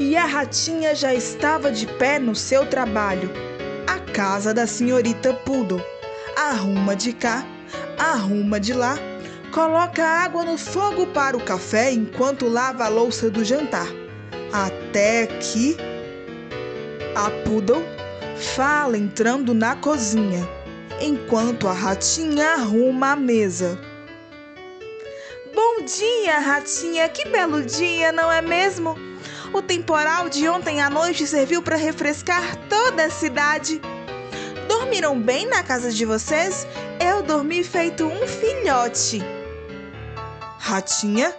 e a ratinha já estava de pé no seu trabalho. A casa da senhorita Poodle. Arruma de cá, arruma de lá, coloca água no fogo para o café enquanto lava a louça do jantar. Até que a Poodle fala entrando na cozinha, enquanto a ratinha arruma a mesa. Bom dia, ratinha! Que belo dia, não é mesmo? O temporal de ontem à noite serviu para refrescar toda a cidade. Dormiram bem na casa de vocês? Eu dormi feito um filhote. Ratinha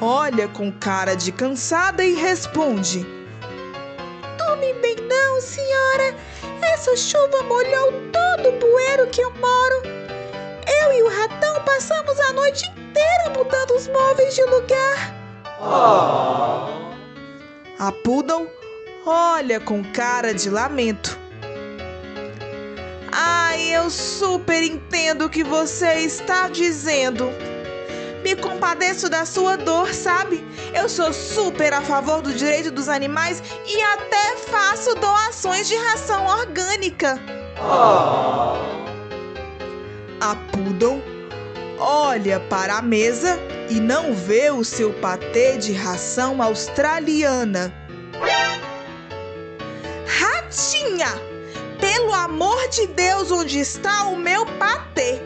olha com cara de cansada e responde: Dormi bem não, senhora. Essa chuva molhou todo o bueiro que eu moro. Eu e o ratão passamos a noite inteira mudando os móveis de lugar. Oh. A Poodle olha com cara de lamento. Ai, eu super entendo o que você está dizendo. Me compadeço da sua dor, sabe? Eu sou super a favor do direito dos animais e até faço doações de ração orgânica. Oh. A Poodle olha para a mesa e não vê o seu patê de ração australiana. Ratinha! Pelo amor de Deus, onde está o meu patê?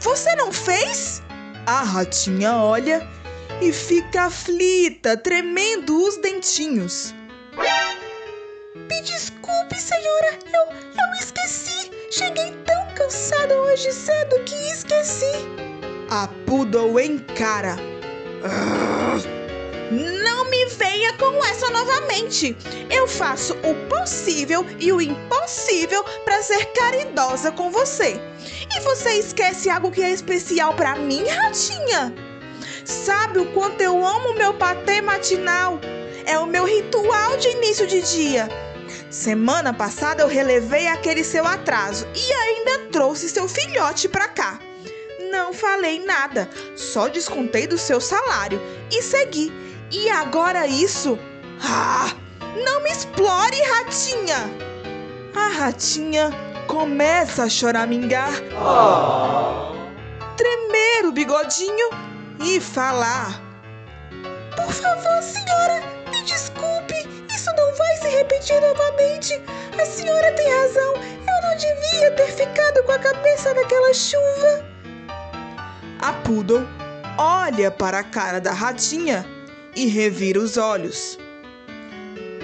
Você não fez? A ratinha olha e fica aflita, tremendo os dentinhos. Me desculpe, senhora, eu, eu esqueci. Cheguei tão cansada hoje cedo que esqueci. A Poodle encara. Não me venha com essa novamente. Eu faço o possível e o impossível para ser caridosa com você. E você esquece algo que é especial para mim, ratinha? Sabe o quanto eu amo meu patê matinal? É o meu ritual de início de dia. Semana passada eu relevei aquele seu atraso e ainda trouxe seu filhote para cá. Não falei nada, só descontei do seu salário e segui. E agora isso? Ah! Não me explore, ratinha! A ratinha começa a choramingar, oh. tremer o bigodinho e falar: Por favor, senhora, me desculpe, isso não vai se repetir novamente. A senhora tem razão, eu não devia ter ficado com a cabeça naquela chuva. Poodle olha para a cara da ratinha e revira os olhos.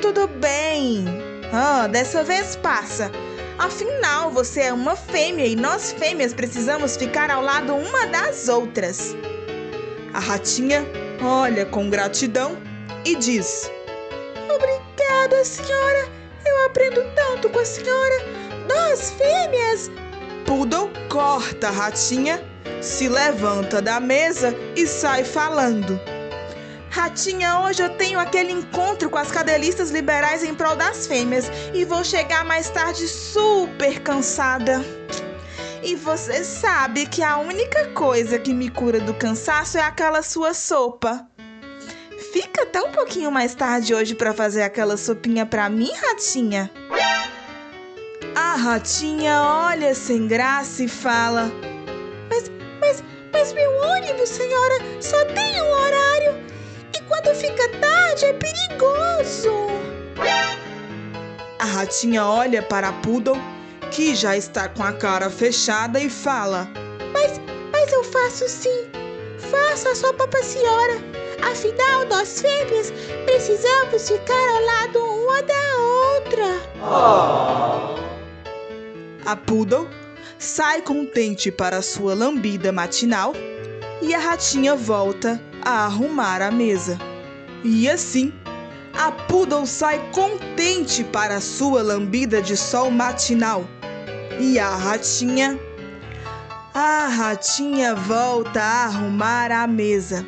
Tudo bem. Ah, dessa vez passa. Afinal, você é uma fêmea e nós fêmeas precisamos ficar ao lado uma das outras. A ratinha olha com gratidão e diz: Obrigada, senhora. Eu aprendo tanto com a senhora. Nós fêmeas. Poodle corta a ratinha se levanta da mesa e sai falando. Ratinha, hoje eu tenho aquele encontro com as cadelistas liberais em prol das fêmeas e vou chegar mais tarde super cansada. E você sabe que a única coisa que me cura do cansaço é aquela sua sopa. Fica até um pouquinho mais tarde hoje para fazer aquela sopinha para mim, Ratinha. A Ratinha olha sem graça e fala: mas meu ônibus, senhora, só tem um horário. E quando fica tarde é perigoso. A ratinha olha para a Poodle, que já está com a cara fechada, e fala: Mas, mas eu faço sim. Faça sopa para a senhora. Afinal, nós fêmeas precisamos ficar ao lado uma da outra. Oh. A Poodle sai contente para sua lambida matinal e a ratinha volta a arrumar a mesa. E assim, a Poodle sai contente para sua lambida de sol matinal. E a ratinha. A ratinha volta a arrumar a mesa.